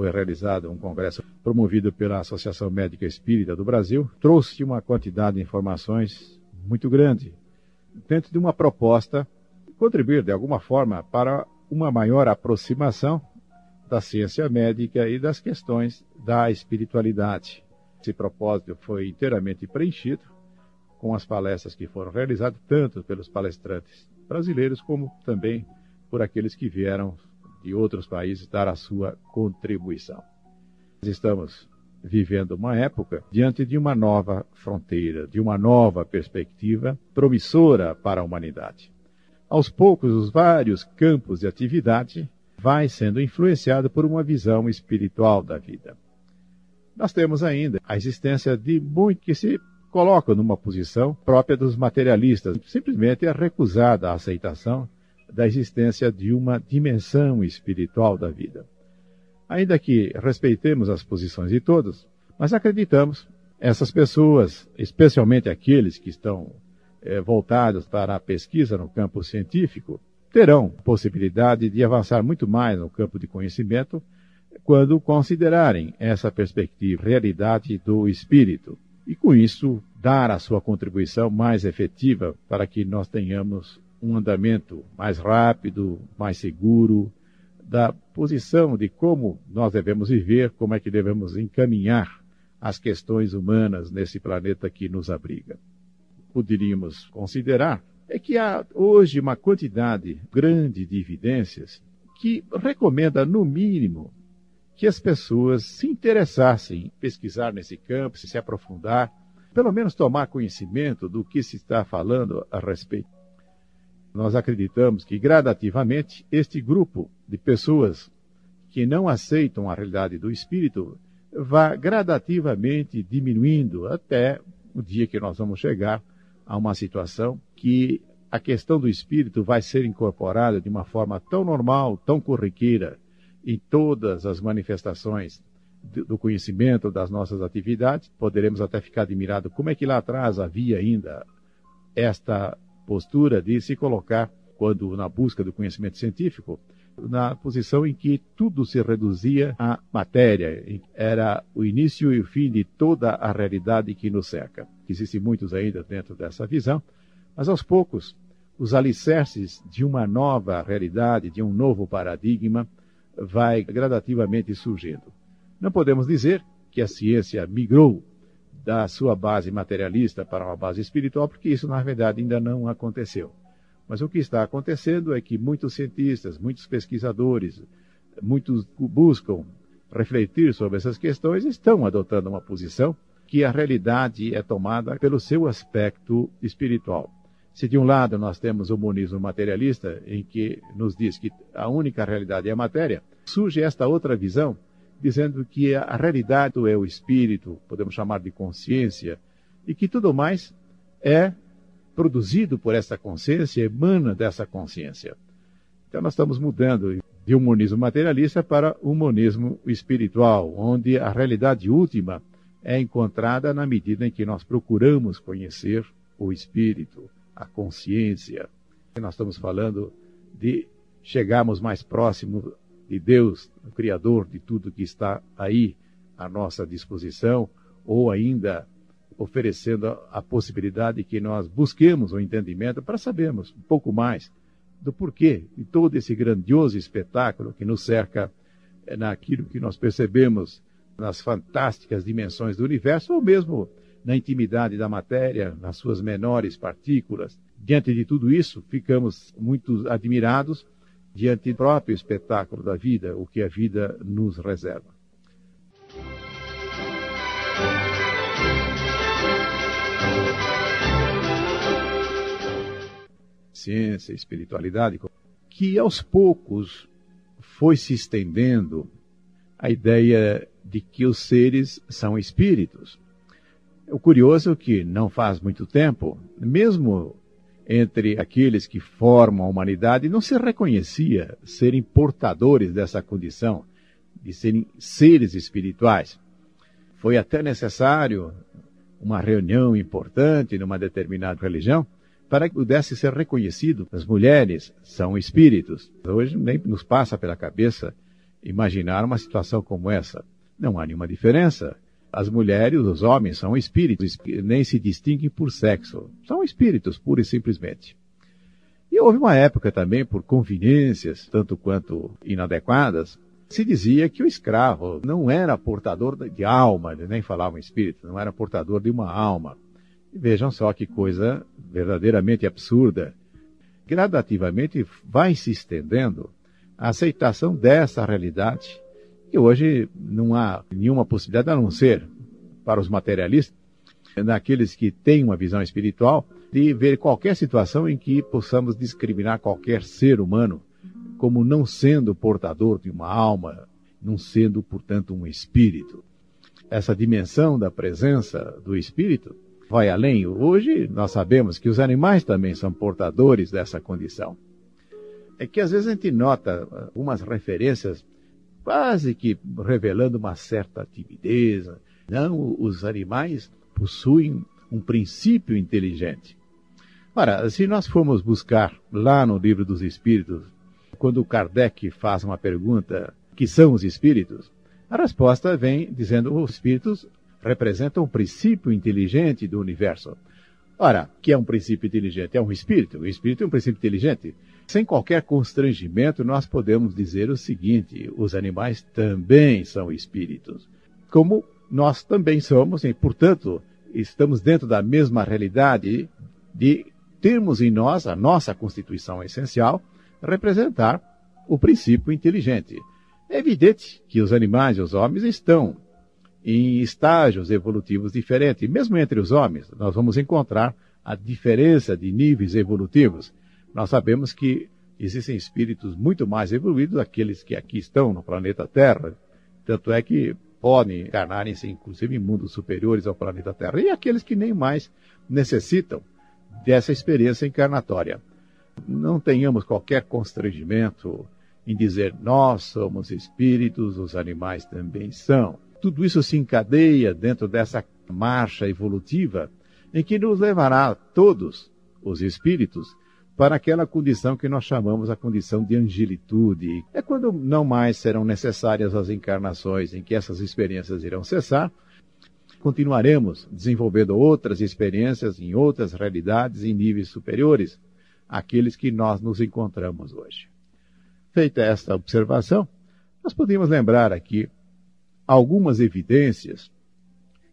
foi realizado um congresso promovido pela Associação Médica Espírita do Brasil, trouxe uma quantidade de informações muito grande, dentro de uma proposta contribuir de alguma forma para uma maior aproximação da ciência médica e das questões da espiritualidade. Esse propósito foi inteiramente preenchido com as palestras que foram realizadas, tanto pelos palestrantes brasileiros como também por aqueles que vieram de outros países dar a sua contribuição. Estamos vivendo uma época diante de uma nova fronteira, de uma nova perspectiva promissora para a humanidade. Aos poucos, os vários campos de atividade vai sendo influenciado por uma visão espiritual da vida. Nós temos ainda a existência de muitos que se colocam numa posição própria dos materialistas, simplesmente é recusada a aceitação da existência de uma dimensão espiritual da vida. Ainda que respeitemos as posições de todos, mas acreditamos essas pessoas, especialmente aqueles que estão é, voltados para a pesquisa no campo científico, terão possibilidade de avançar muito mais no campo de conhecimento quando considerarem essa perspectiva, realidade do espírito, e com isso dar a sua contribuição mais efetiva para que nós tenhamos um andamento mais rápido, mais seguro, da posição de como nós devemos viver, como é que devemos encaminhar as questões humanas nesse planeta que nos abriga. Poderíamos considerar é que há hoje uma quantidade grande de evidências que recomenda, no mínimo, que as pessoas se interessassem em pesquisar nesse campo, se aprofundar, pelo menos tomar conhecimento do que se está falando a respeito. Nós acreditamos que gradativamente este grupo de pessoas que não aceitam a realidade do espírito vai gradativamente diminuindo até o dia que nós vamos chegar a uma situação que a questão do espírito vai ser incorporada de uma forma tão normal, tão corriqueira em todas as manifestações do conhecimento das nossas atividades. Poderemos até ficar admirados como é que lá atrás havia ainda esta postura de se colocar, quando na busca do conhecimento científico, na posição em que tudo se reduzia à matéria, era o início e o fim de toda a realidade que nos cerca. Existem muitos ainda dentro dessa visão, mas aos poucos, os alicerces de uma nova realidade, de um novo paradigma, vai gradativamente surgindo. Não podemos dizer que a ciência migrou da sua base materialista para uma base espiritual, porque isso, na verdade, ainda não aconteceu. Mas o que está acontecendo é que muitos cientistas, muitos pesquisadores, muitos buscam refletir sobre essas questões, estão adotando uma posição que a realidade é tomada pelo seu aspecto espiritual. Se de um lado nós temos o monismo materialista, em que nos diz que a única realidade é a matéria, surge esta outra visão dizendo que a realidade é o espírito, podemos chamar de consciência, e que tudo mais é produzido por essa consciência, emana dessa consciência. Então nós estamos mudando de um monismo materialista para um monismo espiritual, onde a realidade última é encontrada na medida em que nós procuramos conhecer o espírito, a consciência. Nós estamos falando de chegarmos mais próximo de Deus, o Criador de tudo que está aí à nossa disposição, ou ainda oferecendo a possibilidade que nós busquemos o um entendimento para sabermos um pouco mais do porquê de todo esse grandioso espetáculo que nos cerca eh, naquilo que nós percebemos nas fantásticas dimensões do universo, ou mesmo na intimidade da matéria, nas suas menores partículas. Diante de tudo isso, ficamos muito admirados diante do próprio espetáculo da vida, o que a vida nos reserva. Ciência, espiritualidade, que aos poucos foi se estendendo a ideia de que os seres são espíritos. O curioso é que não faz muito tempo, mesmo entre aqueles que formam a humanidade não se reconhecia serem portadores dessa condição, de serem seres espirituais. Foi até necessário uma reunião importante numa determinada religião para que pudesse ser reconhecido as mulheres são espíritos. Hoje nem nos passa pela cabeça imaginar uma situação como essa. Não há nenhuma diferença. As mulheres, os homens são espíritos, nem se distinguem por sexo. São espíritos, pura e simplesmente. E houve uma época também, por conveniências, tanto quanto inadequadas, se dizia que o escravo não era portador de alma, nem falava espírito, não era portador de uma alma. E vejam só que coisa verdadeiramente absurda. Gradativamente vai se estendendo a aceitação dessa realidade, e hoje não há nenhuma possibilidade, a não ser para os materialistas, naqueles que têm uma visão espiritual, de ver qualquer situação em que possamos discriminar qualquer ser humano como não sendo portador de uma alma, não sendo, portanto, um espírito. Essa dimensão da presença do espírito vai além. Hoje nós sabemos que os animais também são portadores dessa condição. É que às vezes a gente nota algumas referências quase que revelando uma certa timidez. Não, os animais possuem um princípio inteligente. Ora, se nós formos buscar lá no livro dos Espíritos, quando Kardec faz uma pergunta, que são os espíritos? A resposta vem dizendo os espíritos representam um princípio inteligente do universo. Ora, que é um princípio inteligente? É um espírito. O espírito é um princípio inteligente. Sem qualquer constrangimento, nós podemos dizer o seguinte: os animais também são espíritos. Como nós também somos, e, portanto, estamos dentro da mesma realidade de termos em nós, a nossa constituição essencial, representar o princípio inteligente. É evidente que os animais e os homens estão em estágios evolutivos diferentes. mesmo entre os homens, nós vamos encontrar a diferença de níveis evolutivos. Nós sabemos que existem espíritos muito mais evoluídos daqueles que aqui estão no planeta Terra. Tanto é que podem encarnarem-se, inclusive, em mundos superiores ao planeta Terra. E aqueles que nem mais necessitam dessa experiência encarnatória. Não tenhamos qualquer constrangimento em dizer nós somos espíritos, os animais também são. Tudo isso se encadeia dentro dessa marcha evolutiva em que nos levará todos os espíritos para aquela condição que nós chamamos a condição de angelitude. É quando não mais serão necessárias as encarnações em que essas experiências irão cessar continuaremos desenvolvendo outras experiências em outras realidades em níveis superiores àqueles que nós nos encontramos hoje. Feita esta observação, nós podemos lembrar aqui algumas evidências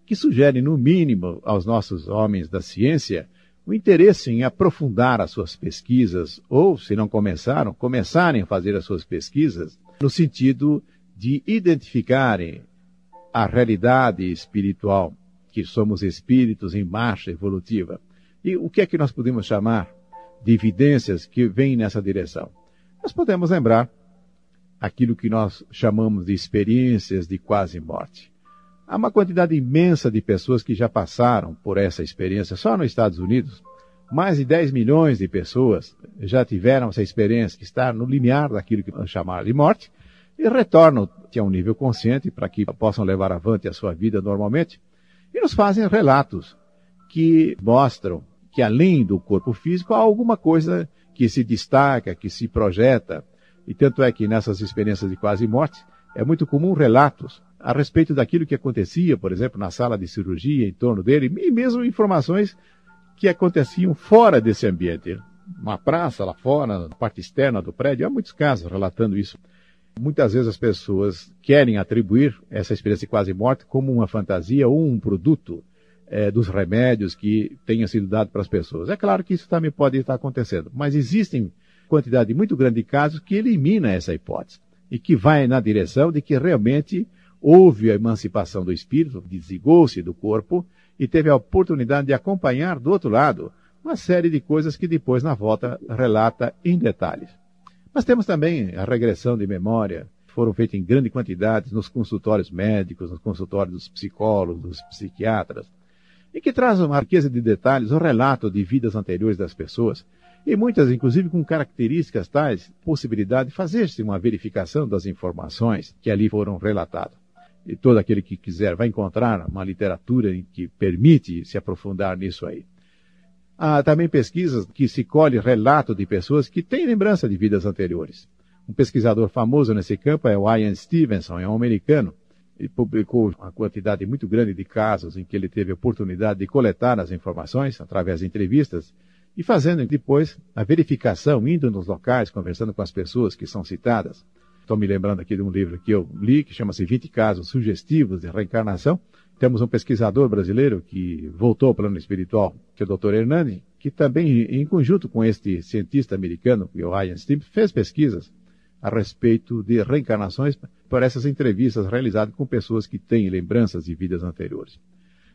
que sugerem, no mínimo, aos nossos homens da ciência o interesse em aprofundar as suas pesquisas, ou, se não começaram, começarem a fazer as suas pesquisas, no sentido de identificarem a realidade espiritual, que somos espíritos em marcha evolutiva. E o que é que nós podemos chamar de evidências que vêm nessa direção? Nós podemos lembrar aquilo que nós chamamos de experiências de quase morte. Há uma quantidade imensa de pessoas que já passaram por essa experiência. Só nos Estados Unidos, mais de 10 milhões de pessoas já tiveram essa experiência, que está no limiar daquilo que chamamos de morte, e retornam a um nível consciente para que possam levar avante a sua vida normalmente e nos fazem relatos que mostram que além do corpo físico há alguma coisa que se destaca, que se projeta. E tanto é que nessas experiências de quase morte é muito comum relatos a respeito daquilo que acontecia, por exemplo, na sala de cirurgia, em torno dele, e mesmo informações que aconteciam fora desse ambiente. Uma praça lá fora, na parte externa do prédio, há muitos casos relatando isso. Muitas vezes as pessoas querem atribuir essa experiência de quase morte como uma fantasia ou um produto é, dos remédios que tenha sido dado para as pessoas. É claro que isso também pode estar acontecendo, mas existem quantidade muito grande de casos que elimina essa hipótese e que vai na direção de que realmente houve a emancipação do espírito, desligou-se do corpo e teve a oportunidade de acompanhar do outro lado uma série de coisas que depois na volta relata em detalhes. Mas temos também a regressão de memória, foram feitas em grande quantidade nos consultórios médicos, nos consultórios dos psicólogos, dos psiquiatras, e que traz uma riqueza de detalhes, o relato de vidas anteriores das pessoas, e muitas, inclusive, com características tais, possibilidade de fazer-se uma verificação das informações que ali foram relatadas. E todo aquele que quiser vai encontrar uma literatura que permite se aprofundar nisso aí. Há também pesquisas que se colhe relato de pessoas que têm lembrança de vidas anteriores. Um pesquisador famoso nesse campo é o Ian Stevenson, é um americano. Ele publicou uma quantidade muito grande de casos em que ele teve a oportunidade de coletar as informações através de entrevistas e fazendo depois a verificação, indo nos locais, conversando com as pessoas que são citadas. Estou me lembrando aqui de um livro que eu li, que chama-se 20 Casos Sugestivos de Reencarnação. Temos um pesquisador brasileiro que voltou ao plano espiritual, que é o Dr. Hernani, que também, em conjunto com este cientista americano, o Ryan Stipp, fez pesquisas a respeito de reencarnações por essas entrevistas realizadas com pessoas que têm lembranças de vidas anteriores.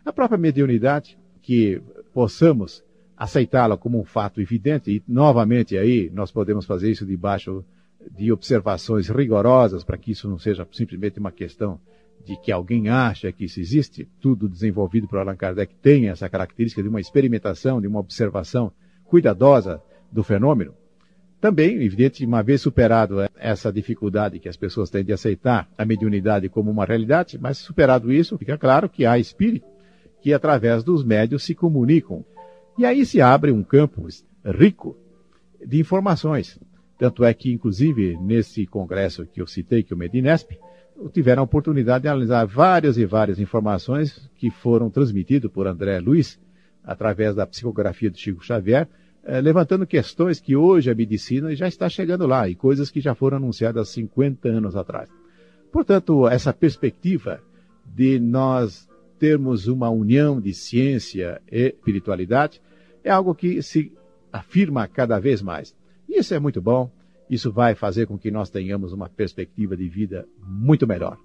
A própria mediunidade, que possamos aceitá-la como um fato evidente, e novamente aí nós podemos fazer isso debaixo de observações rigorosas para que isso não seja simplesmente uma questão de que alguém acha que isso existe. Tudo desenvolvido por Allan Kardec tem essa característica de uma experimentação, de uma observação cuidadosa do fenômeno. Também, evidente, uma vez superado essa dificuldade que as pessoas têm de aceitar a mediunidade como uma realidade, mas superado isso, fica claro que há espírito que através dos médios se comunicam. E aí se abre um campo rico de informações. Tanto é que, inclusive, nesse congresso que eu citei, que é o Medinesp, tiveram a oportunidade de analisar várias e várias informações que foram transmitidas por André Luiz, através da psicografia do Chico Xavier, eh, levantando questões que hoje a medicina já está chegando lá e coisas que já foram anunciadas há 50 anos atrás. Portanto, essa perspectiva de nós termos uma união de ciência e espiritualidade é algo que se afirma cada vez mais. Isso é muito bom. Isso vai fazer com que nós tenhamos uma perspectiva de vida muito melhor.